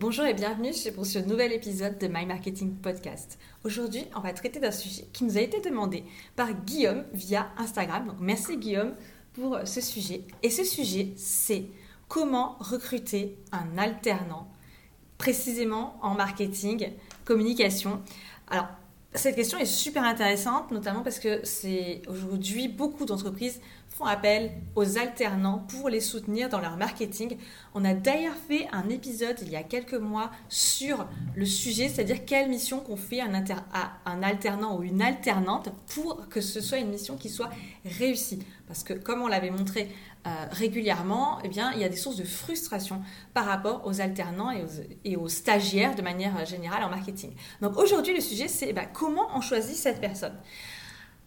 Bonjour et bienvenue pour ce nouvel épisode de My Marketing Podcast. Aujourd'hui, on va traiter d'un sujet qui nous a été demandé par Guillaume via Instagram. Donc merci Guillaume pour ce sujet. Et ce sujet, c'est comment recruter un alternant précisément en marketing, communication. Alors, cette question est super intéressante, notamment parce que c'est aujourd'hui beaucoup d'entreprises font appel aux alternants pour les soutenir dans leur marketing. On a d'ailleurs fait un épisode il y a quelques mois sur le sujet, c'est-à-dire quelle mission qu'on fait à un alternant ou une alternante pour que ce soit une mission qui soit réussie. Parce que comme on l'avait montré euh, régulièrement, eh bien, il y a des sources de frustration par rapport aux alternants et aux, stagiaires de manière générale en marketing. Donc aujourd'hui, le sujet, c'est eh ben, comment on choisit cette personne.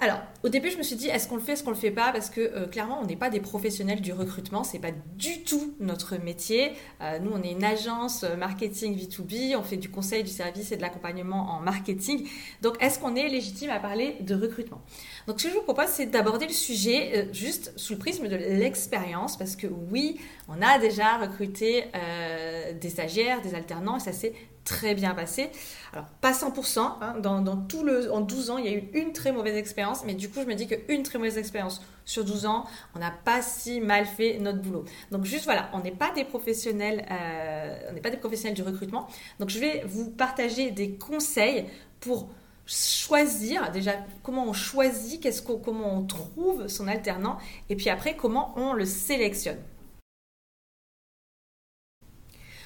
Alors, au début, je me suis dit, est-ce qu'on le fait, est-ce qu'on le fait pas? Parce que euh, clairement, on n'est pas des professionnels du recrutement, c'est pas du tout notre métier. Euh, nous, on est une agence euh, marketing B2B, on fait du conseil, du service et de l'accompagnement en marketing. Donc, est-ce qu'on est légitime à parler de recrutement? Donc, ce que je vous propose, c'est d'aborder le sujet juste sous le prisme de l'expérience, parce que oui, on a déjà recruté des stagiaires, des alternants, et ça s'est très bien passé. Alors, pas 100%, hein, dans, tout le, en 12 ans, il y a eu une très mauvaise expérience, mais du coup, je me dis qu'une très mauvaise expérience sur 12 ans, on n'a pas si mal fait notre boulot. Donc, juste voilà, on n'est pas des professionnels, euh, on n'est pas des professionnels du recrutement. Donc, je vais vous partager des conseils pour choisir déjà comment on choisit, qu'est-ce comment on trouve son alternant, et puis après comment on le sélectionne.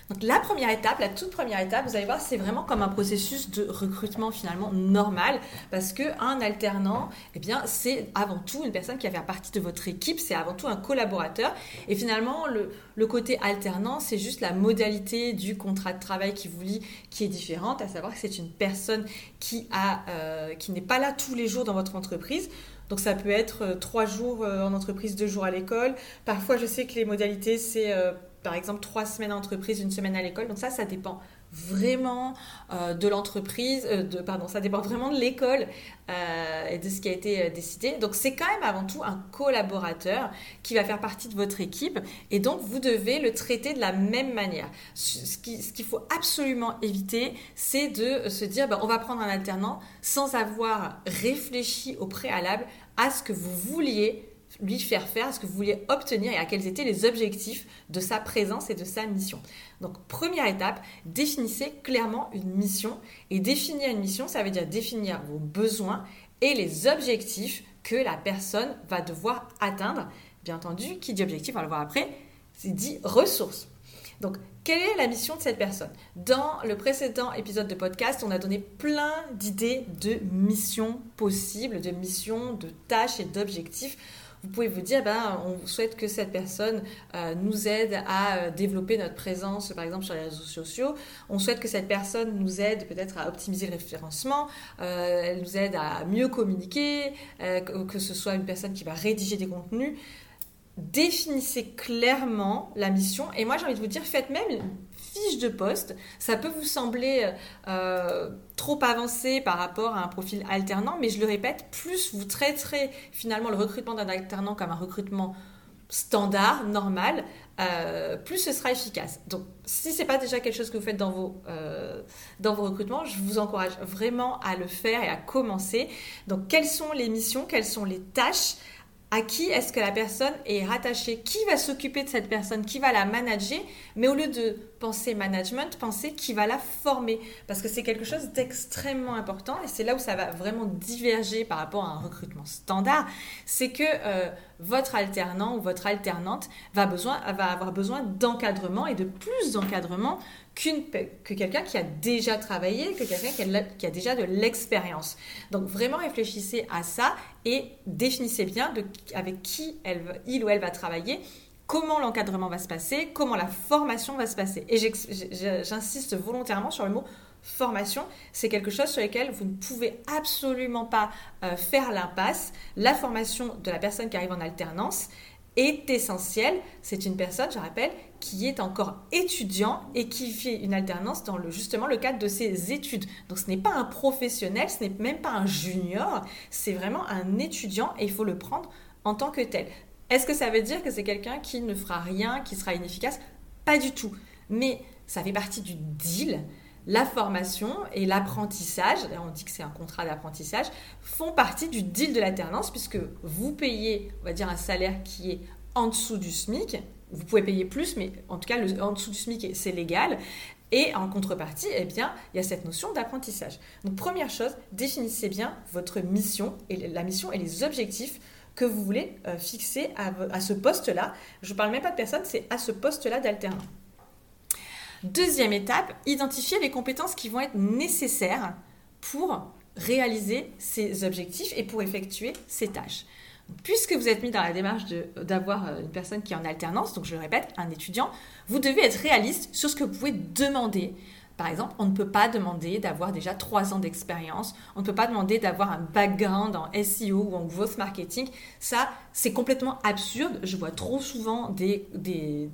Donc la première étape, la toute première étape, vous allez voir, c'est vraiment comme un processus de recrutement finalement normal parce que un alternant, eh bien, c'est avant tout une personne qui va faire partie de votre équipe, c'est avant tout un collaborateur. Et finalement, le, côté alternant, c'est juste la modalité du contrat de travail qui vous lie qui est différente, à savoir que c'est une personne qui a, euh, qui n'est pas là tous les jours dans votre entreprise. Donc ça peut être euh, trois jours euh, en entreprise, deux jours à l'école. Parfois, je sais que les modalités, c'est par exemple trois semaines en entreprise, une semaine à l'école. Donc ça, ça dépend vraiment euh, de l'entreprise, euh, de, pardon, ça dépend vraiment de l'école euh, et de ce qui a été décidé. Donc c'est quand même avant tout un collaborateur qui va faire partie de votre équipe et donc vous devez le traiter de la même manière. Ce qu'il faut absolument éviter, c'est de se dire ben, on va prendre un alternant sans avoir réfléchi au préalable à ce que vous vouliez lui faire faire ce que vous vouliez obtenir et à quels étaient les objectifs de sa présence et de sa mission. Donc première étape, définissez clairement une mission. Et définir une mission, ça veut dire définir vos besoins et les objectifs que la personne va devoir atteindre. Bien entendu, qui dit objectif, on va le voir après, c'est dit ressources. Donc, quelle est la mission de cette personne? Dans le précédent épisode de podcast, on a donné plein d'idées de missions possibles, de missions, de tâches et d'objectifs vous pouvez vous dire, ben, on souhaite que cette personne euh, nous aide à euh, développer notre présence, par exemple, sur les réseaux sociaux. On souhaite que cette personne nous aide peut-être à optimiser le référencement, euh, elle nous aide à mieux communiquer, que ce soit une personne qui va rédiger des contenus définissez clairement la mission. Et moi, j'ai envie de vous dire, faites même fiche de poste. Ça peut vous sembler euh, trop avancé par rapport à un profil alternant, mais je le répète, plus vous traiterez finalement le recrutement d'un alternant comme un recrutement standard, normal, euh, plus ce sera efficace. Donc, si ce n'est pas déjà quelque chose que vous faites dans vos, euh, dans vos recrutements, je vous encourage vraiment à le faire et à commencer. Donc, quelles sont les missions, quelles sont les tâches à qui est-ce que la personne est rattachée, qui va s'occuper de cette personne, qui va la manager, mais au lieu de penser management, pensez qui va la former, parce que c'est quelque chose d'extrêmement important, et c'est là où ça va vraiment diverger par rapport à un recrutement standard, c'est que euh, votre alternant ou votre alternante va, besoin, va avoir besoin d'encadrement et de plus d'encadrement que quelqu'un qui a déjà travaillé, que quelqu'un qui, a déjà de l'expérience. Donc vraiment réfléchissez à ça et définissez bien avec qui il ou elle va travailler comment l'encadrement va se passer, comment la formation va se passer. Et j'insiste volontairement sur le mot formation, c'est quelque chose sur lequel vous ne pouvez absolument pas euh, faire l'impasse. La formation de la personne qui arrive en alternance est essentielle. C'est une personne, je rappelle, qui est encore étudiant et qui fait une alternance dans le, justement le cadre de ses études. Donc ce n'est pas un professionnel, ce n'est même pas un junior, c'est vraiment un étudiant et il faut le prendre en tant que tel. Est-ce que ça veut dire que c'est quelqu'un qui ne fera rien, qui sera inefficace? Pas du tout. Mais ça fait partie du deal. La formation et l'apprentissage, on dit que c'est un contrat d'apprentissage, font partie du deal de l'alternance puisque vous payez, on va dire, un salaire qui est en dessous du SMIC. Vous pouvez payer plus, mais en tout cas, en dessous du SMIC, c'est légal. Et en contrepartie, eh bien, il y a cette notion d'apprentissage. Donc, première chose, définissez bien votre mission et la mission et les objectifs que vous voulez euh, fixer à, ce poste-là. Je ne parle même pas de personne, c'est à ce poste-là d'alternant. Deuxième étape, identifier les compétences qui vont être nécessaires pour réaliser ces objectifs et pour effectuer ces tâches. Puisque vous êtes mis dans la démarche d'avoir euh, une personne qui est en alternance, donc je le répète, un étudiant, vous devez être réaliste sur ce que vous pouvez demander par exemple, on ne peut pas demander d'avoir déjà trois ans d'expérience, on ne peut pas demander d'avoir un background en SEO ou en growth marketing. Ça, c'est complètement absurde. Je vois trop souvent des, des,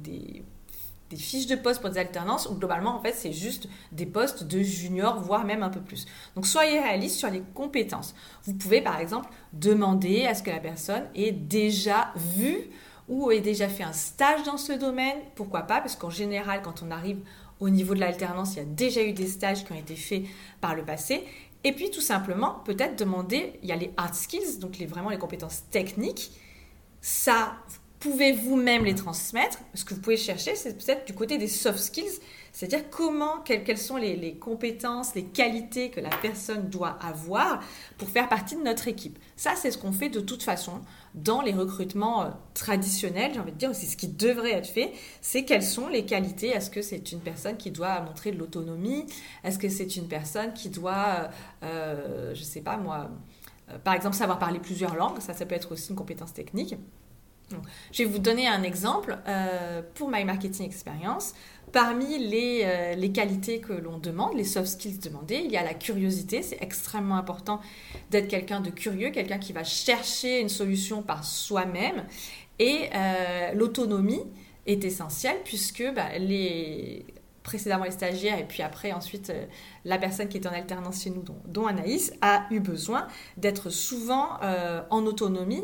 fiches de poste pour des alternances où globalement, en fait, c'est juste des postes de junior, voire même un peu plus. Donc, soyez réaliste sur les compétences. Vous pouvez, par exemple, demander à ce que la personne ait déjà vu ou ait déjà fait un stage dans ce domaine. Pourquoi pas? Parce qu'en général, quand on arrive au niveau de l'alternance, il y a déjà eu des stages qui ont été faits par le passé. Et puis tout simplement, peut-être demander, il y a les hard skills, donc les, vraiment les compétences techniques. Ça, pouvez vous-même les transmettre? Ce que vous pouvez chercher, c'est peut-être du côté des soft skills, c'est-à-dire comment, quelles, sont les, compétences, les qualités que la personne doit avoir pour faire partie de notre équipe. Ça, c'est ce qu'on fait de toute façon dans les recrutements euh, traditionnels, j'ai envie de dire, c'est ce qui devrait être fait, c'est quelles sont les qualités. Est-ce que c'est une personne qui doit montrer de l'autonomie? Est-ce que c'est une personne qui doit, euh, je ne sais pas moi, euh, par exemple, savoir parler plusieurs langues? Ça, ça peut être aussi une compétence technique. Je vais vous donner un exemple euh, pour My Marketing Experience. Parmi les, euh, les qualités que l'on demande, les soft skills demandées, il y a la curiosité. C'est extrêmement important d'être quelqu'un de curieux, quelqu'un qui va chercher une solution par soi-même. Et euh, l'autonomie est essentielle puisque bah, les, précédemment les stagiaires et puis après ensuite euh, la personne qui est en alternance chez nous, dont, Anaïs, a eu besoin d'être souvent euh, en autonomie.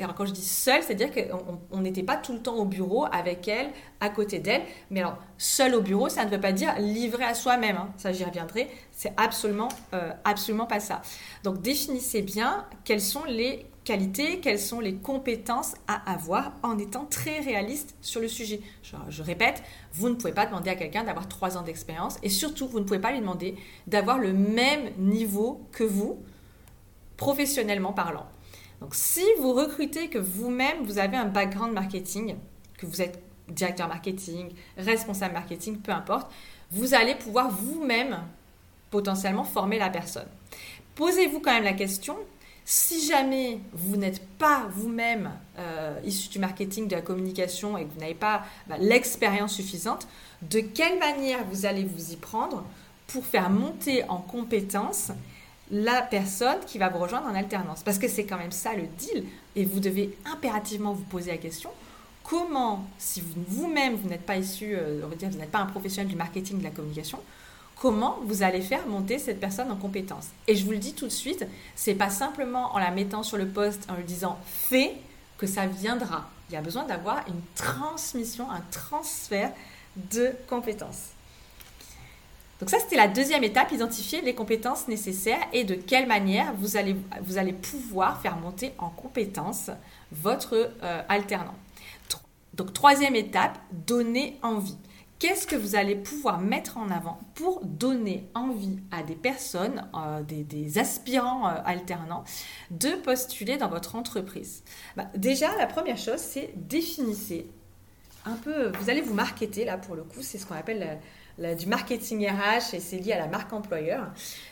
Alors quand je dis seule, c'est-à-dire qu'on n'était pas tout le temps au bureau avec elle, à côté d'elle. Mais alors, seule au bureau, ça ne veut pas dire livré à soi-même. Hein. Ça, j'y reviendrai. C'est absolument, euh, absolument pas ça. Donc définissez bien quels sont les qualités, quelles sont les compétences à avoir en étant très réaliste sur le sujet. Je, répète, vous ne pouvez pas demander à quelqu'un d'avoir trois ans d'expérience et surtout, vous ne pouvez pas lui demander d'avoir le même niveau que vous, professionnellement parlant. Donc si vous recrutez que vous-même, vous avez un background marketing, que vous êtes directeur marketing, responsable marketing, peu importe, vous allez pouvoir vous-même potentiellement former la personne. Posez-vous quand même la question, si jamais vous n'êtes pas vous-même euh, issu du marketing, de la communication et que vous n'avez pas bah, l'expérience suffisante, de quelle manière vous allez vous y prendre pour faire monter en compétence la personne qui va vous rejoindre en alternance? Parce que c'est quand même ça le deal. Et vous devez impérativement vous poser la question comment, si vous-même vous, n'êtes pas issu, euh, on va dire, vous n'êtes pas un professionnel du marketing, de la communication, comment vous allez faire monter cette personne en compétence. Et je vous le dis tout de suite, c'est pas simplement en la mettant sur le poste, en lui disant fais que ça viendra. Il y a besoin d'avoir une transmission, un transfert de compétences. Donc ça, c'était la deuxième étape, identifier les compétences nécessaires et de quelle manière vous allez, pouvoir faire monter en compétence votre euh, alternant. Donc troisième étape, donner envie qu'est-ce que vous allez pouvoir mettre en avant pour donner envie à des personnes, euh, des, aspirants euh, alternants, de postuler dans votre entreprise? Bah, Déjà, la première chose, c'est définissez un peu, vous allez vous marketer, là pour le coup, c'est ce qu'on appelle du marketing RH et c'est lié à la marque employeur.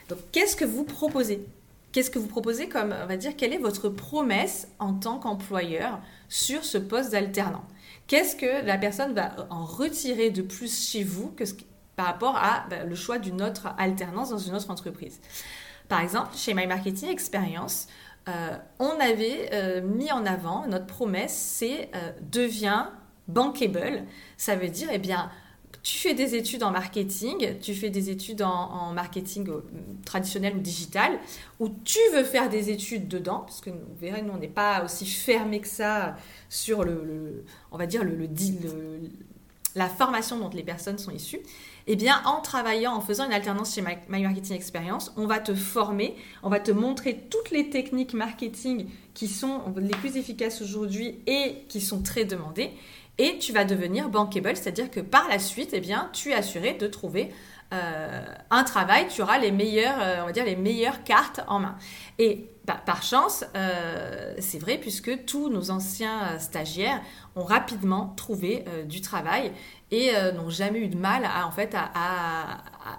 Donc, qu'est-ce que vous proposez? Qu'est-ce que vous proposez comme, on va dire, quelle est votre promesse en tant qu'employeur sur ce poste d'alternant? Qu'est-ce que la personne va en retirer de plus chez vous que par rapport à bah, le choix d'une autre alternance dans une autre entreprise? Par exemple, chez My Marketing Experience, euh, on avait euh, mis en avant notre promesse, c'est euh, deviens bankable. Ça veut dire, eh bien, tu fais des études en marketing, tu fais des études en, marketing euh, traditionnel ou digital, ou tu veux faire des études dedans, parce que vous verrez, nous, on n'est pas aussi fermé que ça sur le, on va dire, le, la formation dont les personnes sont issues, eh bien, en travaillant, en faisant une alternance chez My Marketing Experience, on va te former, on va te montrer toutes les techniques marketing qui sont les plus efficaces aujourd'hui et qui sont très demandées. Et tu vas devenir bankable, c'est-à-dire que par la suite, eh bien, tu es assuré de trouver euh, un travail, tu auras les meilleures, euh, on va dire les meilleures cartes en main. Et par chance, euh, c'est vrai puisque tous nos anciens stagiaires ont rapidement trouvé du travail et n'ont jamais eu de mal à,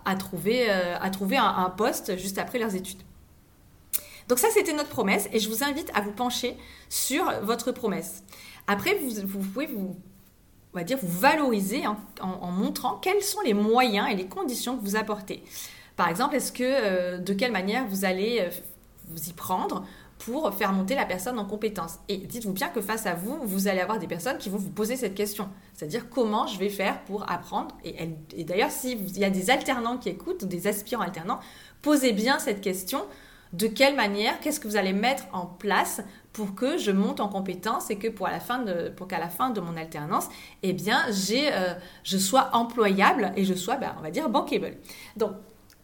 en trouver, un, poste juste après leurs études. Donc ça, c'était notre promesse et je vous invite à vous pencher sur votre promesse. Après, vous pouvez vous on va dire, vous valoriser en, montrant quels sont les moyens et les conditions que vous apportez. Par exemple, est-ce que euh, de quelle manière vous allez euh, vous y prendre pour faire monter la personne en compétence? Et dites-vous bien que face à vous, vous allez avoir des personnes qui vont vous poser cette question. C'est-à-dire comment je vais faire pour apprendre? Et, et d'ailleurs, s'il y a des alternants qui écoutent, ou des aspirants alternants, posez bien cette question. De quelle manière, qu'est-ce que vous allez mettre en place pour que je monte en compétence et que pour, la fin de, pour qu'à la fin de mon alternance, eh bien, j'ai, euh, je sois employable et je sois, ben, on va dire, bankable. Donc,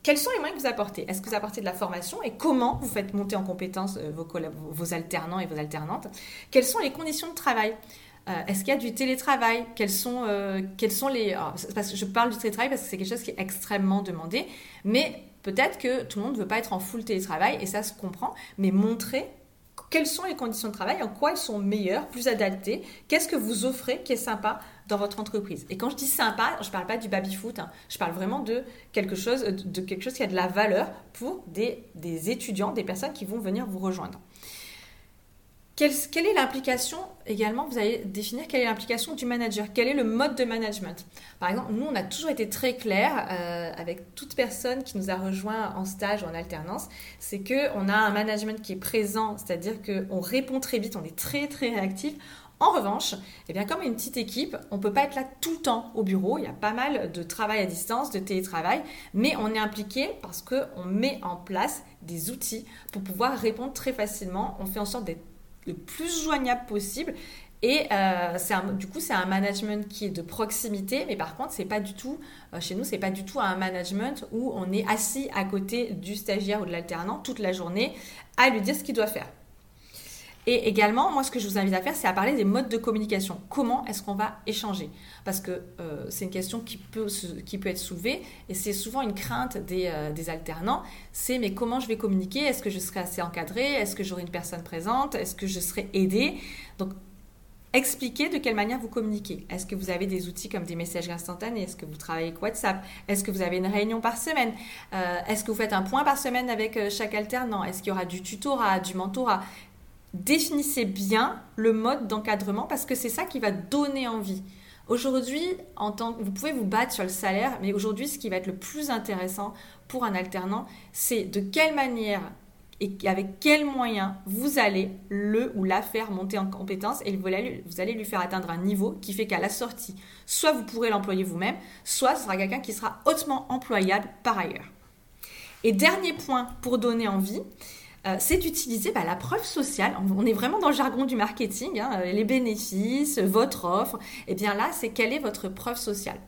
quels sont les moyens que vous apportez? Est-ce que vous apportez de la formation et comment vous faites monter en compétence euh, vos, vos alternants et vos alternantes? Quelles sont les conditions de travail? Euh, Est-ce qu'il y a du télétravail? Quels sont, quels sont les... parce que je parle du télétravail parce que c'est quelque chose qui est extrêmement demandé, mais peut-être que tout le monde ne veut pas être en full télétravail et ça se comprend, mais montrer quelles sont les conditions de travail, en quoi elles sont meilleures, plus adaptées, qu'est-ce que vous offrez qui est sympa dans votre entreprise. Et quand je dis sympa, je ne parle pas du baby-foot, hein. je parle vraiment de quelque, chose, de quelque chose qui a de la valeur pour des, des étudiants, des personnes qui vont venir vous rejoindre. Quelle, est l'implication également Vous allez définir quelle est l'implication du manager, quel est le mode de management? Par exemple, nous, on a toujours été très clair euh, avec toute personne qui nous a rejoint en stage ou en alternance, c'est qu'on a un management qui est présent, c'est-à-dire qu'on répond très vite, on est très très réactif. En revanche, eh bien, comme une petite équipe, on ne peut pas être là tout le temps au bureau. Il y a pas mal de travail à distance, de télétravail, mais on est impliqué parce qu'on met en place des outils pour pouvoir répondre très facilement. On fait en sorte d'être le plus joignable possible. Et euh, du coup, c'est un management qui est de proximité, mais par contre, c'est pas du tout, euh, chez nous, c'est pas du tout un management où on est assis à côté du stagiaire ou de l'alternant toute la journée à lui dire ce qu'il doit faire. Et également, moi, ce que je vous invite à faire, c'est à parler des modes de communication. Comment est-ce qu'on va échanger? Parce que euh, c'est une question qui peut, qui peut être soulevée et c'est souvent une crainte des, euh, des alternants. C'est mais comment je vais communiquer? Est-ce que je serai assez encadré Est-ce que j'aurai une personne présente? Est-ce que je serai aidé Donc, expliquez de quelle manière vous communiquez. Est-ce que vous avez des outils comme des messages instantanés Est-ce que vous travaillez avec WhatsApp? Est-ce que vous avez une réunion par semaine? Euh, Est-ce que vous faites un point par semaine avec chaque alternant? Est-ce qu'il y aura du tutorat, du mentorat? Définissez bien le mode d'encadrement parce que c'est ça qui va donner envie. Aujourd'hui, vous pouvez vous battre sur le salaire, mais aujourd'hui, ce qui va être le plus intéressant pour un alternant, c'est de quelle manière et avec quels moyens vous allez le ou la faire monter en compétence et vous allez, vous allez lui faire atteindre un niveau qui fait qu'à la sortie, soit vous pourrez l'employer vous-même, soit ce sera quelqu'un qui sera hautement employable par ailleurs. Et dernier point pour donner envie, euh, c'est d'utiliser bah, la preuve sociale. On est vraiment dans le jargon du marketing, hein, les bénéfices, votre offre. Et eh bien là, c'est quelle est votre preuve sociale.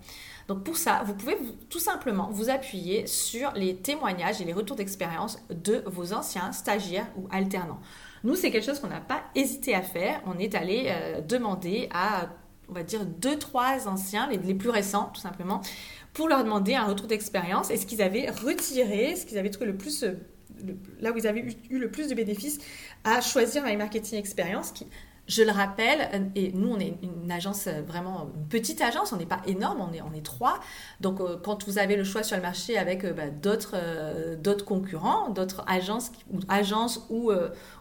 Donc pour ça, vous pouvez tout simplement vous appuyer sur les témoignages et les retours d'expérience de vos anciens stagiaires ou alternants. Nous, c'est quelque chose qu'on n'a pas hésité à faire. On est allé euh, demander à, on va dire, deux, trois anciens, les, les, plus récents tout simplement, pour leur demander un retour d'expérience et ce qu'ils avaient retiré, ce qu'ils avaient trouvé le plus euh, là où vous avez eu, le plus de bénéfices à choisir My Marketing Experience qui, je le rappelle, et nous, on est une agence euh, vraiment, petite agence, on n'est pas énorme, on est, on est trois. Donc, euh, quand vous avez le choix sur le marché avec euh, bah, d'autres, concurrents, d'autres agences ou, agences ou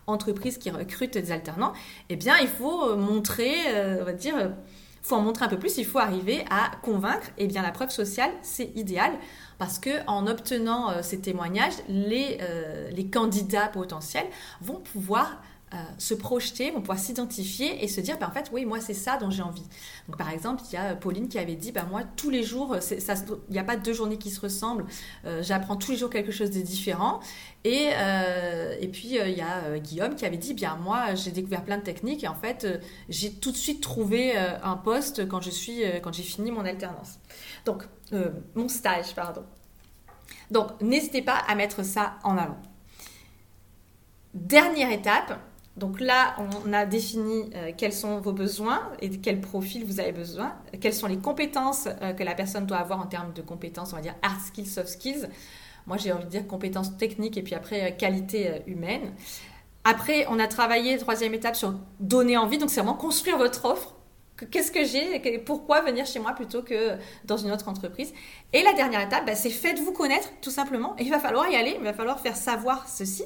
entreprises qui recrutent des alternants, eh bien, il faut montrer, on va dire, faut en montrer un peu plus, il faut arriver à convaincre. Eh bien, la preuve sociale, c'est idéal parce que en obtenant euh, ces témoignages, les, euh, les candidats potentiels vont pouvoir euh, se projeter, vont pouvoir s'identifier et se dire, bah, en fait, oui, moi, c'est ça dont j'ai envie. Donc, par exemple, il y a Pauline qui avait dit, bah, moi, tous les jours, il n'y a pas deux journées qui se ressemblent, euh, j'apprends tous les jours quelque chose de différent. Et, euh, et puis, il y a Guillaume qui avait dit, bien, moi, j'ai découvert plein de techniques et en fait, j'ai tout de suite trouvé un poste quand quand j'ai fini mon alternance. Donc, mon stage, pardon. Donc, n'hésitez pas à mettre ça en avant. Dernière étape, donc là, on a défini euh, quels sont vos besoins et de quel profil vous avez besoin, quelles sont les compétences euh, que la personne doit avoir en termes de compétences, on va dire hard skills, soft skills. Moi, j'ai envie de dire compétences techniques et puis après euh, qualité humaine. Après, on a travaillé, troisième étape, sur donner envie. Donc, c'est vraiment construire votre offre. Qu'est-ce que j'ai Pourquoi venir chez moi plutôt que dans une autre entreprise Et la dernière étape, bah, c'est faites-vous connaître, tout simplement. Il va falloir y aller, il va falloir faire savoir ceci.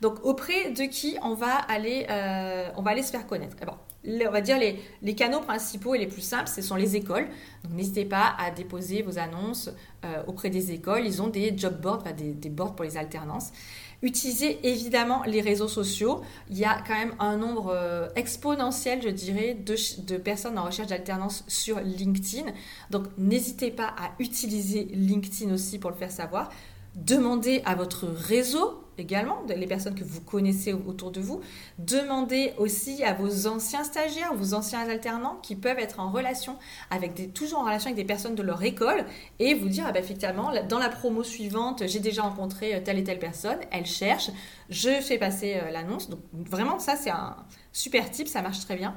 Donc auprès de qui on va aller, euh, on va aller se faire connaître bon, On va dire les, canaux principaux et les plus simples, ce sont les écoles. Donc n'hésitez pas à déposer vos annonces euh, auprès des écoles. Ils ont des job boards, des boards pour les alternances. Utilisez évidemment les réseaux sociaux. Il y a quand même un nombre euh, exponentiel, je dirais, de, de personnes en recherche d'alternance sur LinkedIn. Donc n'hésitez pas à utiliser LinkedIn aussi pour le faire savoir. Demandez à votre réseau également, les personnes que vous connaissez autour de vous. Demandez aussi à vos anciens stagiaires, vos anciens alternants qui peuvent être en relation avec des, toujours en relation avec des personnes de leur école et vous dire, ah ben, effectivement, dans la promo suivante, j'ai déjà rencontré euh, telle et telle personne, elle cherche, je fais passer euh, l'annonce. Donc vraiment, ça c'est un super type, ça marche très bien.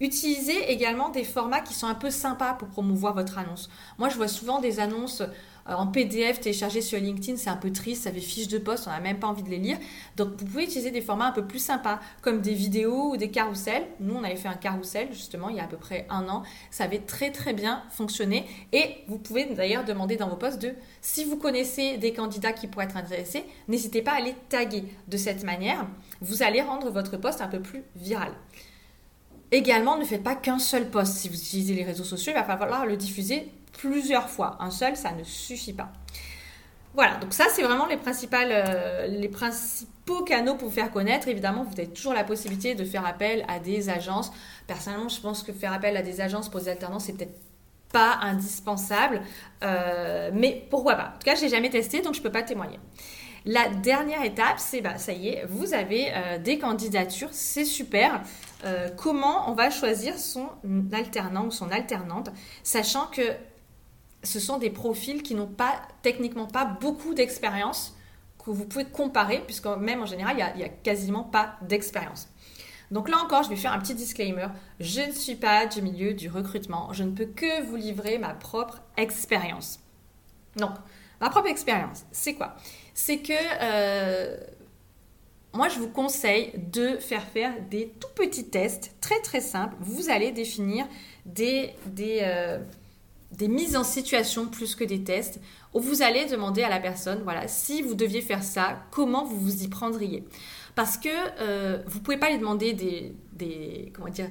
Utilisez également des formats qui sont un peu sympas pour promouvoir votre annonce. Moi, je vois souvent des annonces en PDF téléchargé sur LinkedIn, c'est un peu triste, ça fait fiches de poste, on n'a même pas envie de les lire. Donc vous pouvez utiliser des formats un peu plus sympas, comme des vidéos ou des carousels. Nous, on avait fait un carrousel justement il y a à peu près un an. Ça avait très très bien fonctionné. Et vous pouvez d'ailleurs demander dans vos postes de, si vous connaissez des candidats qui pourraient être intéressés, n'hésitez pas à les taguer. De cette manière, vous allez rendre votre poste un peu plus viral. Également, ne faites pas qu'un seul poste. Si vous utilisez les réseaux sociaux, il va falloir le diffuser plusieurs fois. Un seul, ça ne suffit pas. Voilà, donc ça, c'est vraiment les, principales, euh, les principaux canaux pour vous faire connaître. Évidemment, vous avez toujours la possibilité de faire appel à des agences. Personnellement, je pense que faire appel à des agences pour des alternances, c'est peut-être pas indispensable. Euh, mais pourquoi pas? En tout cas, je n'ai jamais testé, donc je ne peux pas témoigner. La dernière étape, c'est, bah, ça y est, vous avez euh, des candidatures, c'est super. comment on va choisir son alternant ou son alternante, sachant que ce sont des profils qui n'ont pas techniquement pas beaucoup d'expérience que vous pouvez comparer, puisque même en général, il n'y a, quasiment pas d'expérience. Donc là encore, je vais faire un petit disclaimer. Je ne suis pas du milieu du recrutement. Je ne peux que vous livrer ma propre expérience. Donc, ma propre expérience, c'est quoi? C'est que euh, moi, je vous conseille de faire faire des tout petits tests très très simples. Vous allez définir des, euh, des mises en situation plus que des tests, où vous allez demander à la personne, voilà, si vous deviez faire ça, comment vous vous y prendriez Parce que euh, vous ne pouvez pas lui demander des, des comment dire,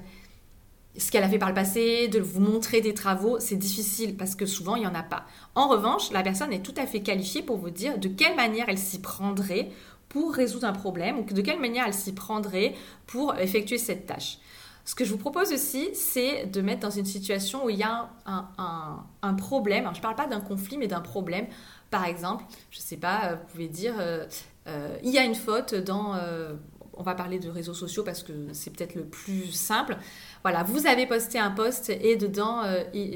ce qu'elle a fait par le passé, de vous montrer des travaux, c'est difficile parce que souvent il n'y en a pas. En revanche, la personne est tout à fait qualifiée pour vous dire de quelle manière elle s'y prendrait pour résoudre un problème ou de quelle manière elle s'y prendrait pour effectuer cette tâche. Ce que je vous propose aussi, c'est de mettre dans une situation où il y a un, problème. je ne parle pas d'un conflit, mais d'un problème. Par exemple, je ne sais pas, euh, vous pouvez dire, euh, euh, il y a une faute dans... on va parler de réseaux sociaux parce que c'est peut-être le plus simple. Voilà, vous avez posté un post et dedans,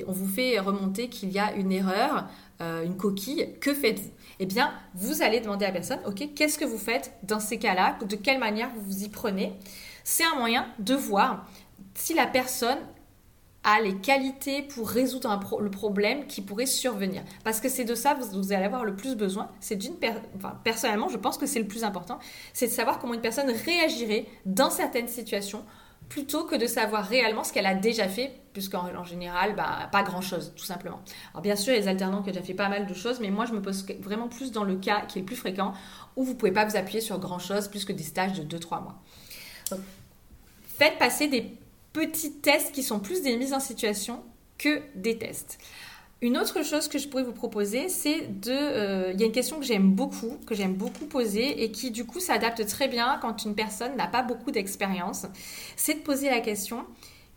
on vous fait remonter qu'il y a une erreur, une coquille. Que faites-vous? Eh bien, vous allez demander à la personne, OK, qu'est-ce que vous faites dans ces cas-là? De quelle manière vous vous y prenez? C'est un moyen de voir si la personne a les qualités pour résoudre le problème qui pourrait survenir. Parce que c'est de ça que vous, allez avoir le plus besoin. C'est d'une personnellement, je pense que c'est le plus important, c'est de savoir comment une personne réagirait dans certaines situations plutôt que de savoir réellement ce qu'elle a déjà fait, puisqu'en en général, bah, pas grand-chose, tout simplement. Alors bien sûr, des alternants qui ont déjà fait pas mal de choses, mais moi, je me pose vraiment plus dans le cas qui est le plus fréquent, où vous ne pouvez pas vous appuyer sur grand-chose, plus que des stages de 2-3 mois faites passer des petits tests qui sont plus des mises en situation que des tests. Une autre chose que je pourrais vous proposer, c'est de... Euh, il y a une question que j'aime beaucoup, que j'aime beaucoup poser et qui du coup s'adapte très bien quand une personne n'a pas beaucoup d'expérience. C'est de poser la question,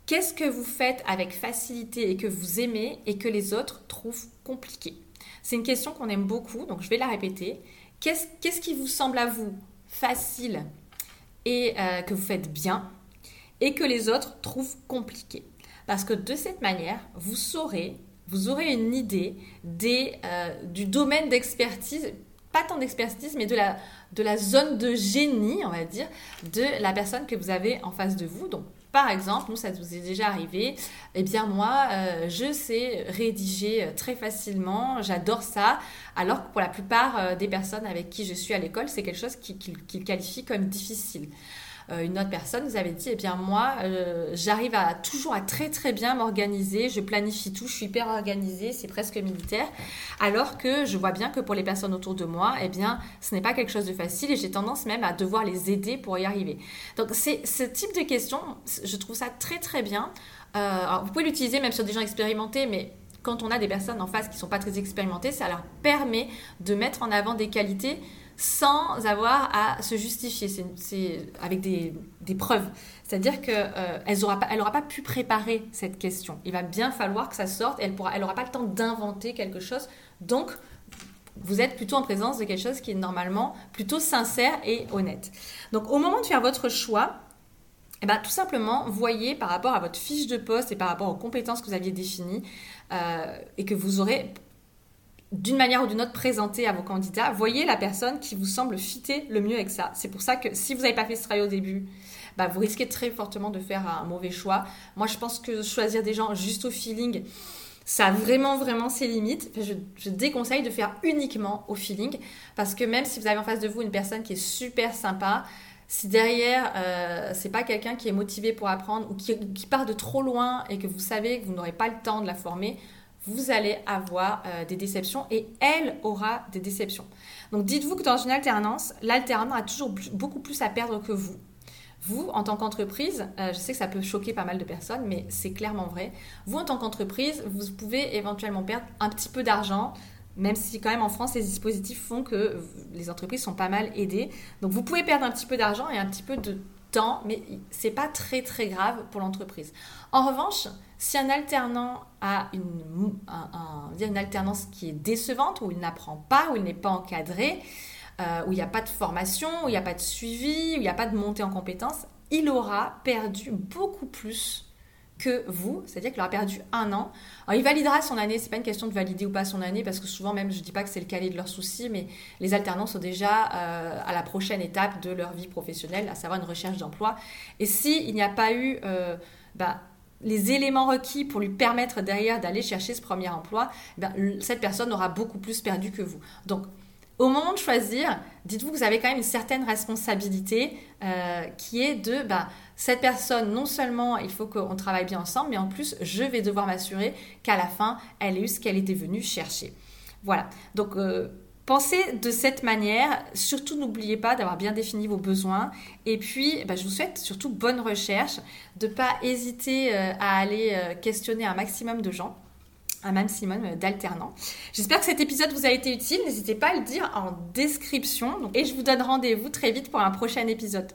qu'est-ce que vous faites avec facilité et que vous aimez et que les autres trouvent compliqué? C'est une question qu'on aime beaucoup, donc je vais la répéter. Qu'est-ce qui vous semble à vous facile euh, que vous faites bien et que les autres trouvent compliqué Parce que de cette manière, vous saurez vous aurez une idée des, euh, du domaine d'expertise, pas tant d'expertise, mais de la, de la zone de génie, on va dire, de la personne que vous avez en face de vous. Donc, par exemple, nous, ça vous est déjà arrivé, eh bien moi, euh, je sais rédiger euh, très facilement, j'adore ça, alors que pour la plupart des personnes avec qui je suis à l'école, c'est quelque chose qu'ils qui, qualifient comme difficile. Euh, une autre personne vous avait dit, eh bien moi, euh, j'arrive toujours à très très bien m'organiser, je planifie tout, je suis hyper organisée, c'est presque militaire, alors que je vois bien que pour les personnes autour de moi, eh bien, ce n'est pas quelque chose de facile et j'ai tendance même à devoir les aider pour y arriver. Donc c'est ce type de questions, je trouve ça très très bien. Euh, vous pouvez l'utiliser même sur des gens expérimentés, mais quand on a des personnes en face qui ne sont pas très expérimentées, ça leur permet de mettre en avant des qualités sans avoir à se justifier, c'est avec des, preuves. C'est-à-dire qu'elle euh, n'aura pas, pas pu préparer cette question. Il va bien falloir que ça sorte, elle n'aura elle pas le temps d'inventer quelque chose. Donc, vous êtes plutôt en présence de quelque chose qui est normalement plutôt sincère et honnête. Donc, au moment de faire votre choix, eh ben, tout simplement, voyez par rapport à votre fiche de poste et par rapport aux compétences que vous aviez définies euh, et que vous aurez d'une manière ou d'une autre présenté à vos candidats, voyez la personne qui vous semble fitter le mieux avec ça. C'est pour ça que si vous n'avez pas fait ce travail au début, bah, vous risquez très fortement de faire un mauvais choix. Moi, je pense que choisir des gens juste au feeling, ça a vraiment, vraiment ses limites. je, déconseille de faire uniquement au feeling parce que même si vous avez en face de vous une personne qui est super sympa, si derrière, euh, c'est pas quelqu'un qui est motivé pour apprendre ou qui, qui, part de trop loin et que vous savez que vous n'aurez pas le temps de la former, vous allez avoir euh, des déceptions et elle aura des déceptions. Donc dites-vous que dans une alternance, l'alternant a toujours beaucoup plus à perdre que vous. Vous, en tant qu'entreprise, euh, je sais que ça peut choquer pas mal de personnes, mais c'est clairement vrai. Vous, en tant qu'entreprise, vous pouvez éventuellement perdre un petit peu d'argent, même si quand même en France, les dispositifs font que les entreprises sont pas mal aidées. Donc vous pouvez perdre un petit peu d'argent et un petit peu de temps, mais c'est pas très très grave pour l'entreprise. En revanche, si un alternant a une, une alternance qui est décevante, où il n'apprend pas, où il n'est pas encadré, euh, où il n'y a pas de formation, où il n'y a pas de suivi, où il n'y a pas de montée en compétences, il aura perdu beaucoup plus que vous, c'est-à-dire qu'il aura perdu un an. Alors, il validera son année, c'est pas une question de valider ou pas son année, parce que souvent même, je dis pas que c'est le cahier de leurs soucis, mais les alternants sont déjà euh, à la prochaine étape de leur vie professionnelle, à savoir une recherche d'emploi. Et s'il n'y a pas eu euh, bah, les éléments requis pour lui permettre derrière d'aller chercher ce premier emploi, eh cette personne aura beaucoup plus perdu que vous. Donc, au moment de choisir, dites-vous que vous avez quand même une certaine responsabilité euh, qui est de bah, cette personne, non seulement il faut qu'on travaille bien ensemble, mais en plus, je vais devoir m'assurer qu'à la fin, elle ait eu ce qu'elle était venue chercher. Voilà. Donc, euh, Pensez de cette manière. Surtout, n'oubliez pas d'avoir bien défini vos besoins. Et puis, bah, je vous souhaite surtout bonne recherche, de ne pas hésiter euh, à aller questionner un maximum de gens un maximum euh, d'alternants. J'espère que cet épisode vous a été utile. N'hésitez pas à le dire en description. Et je vous donne rendez-vous très vite pour un prochain épisode.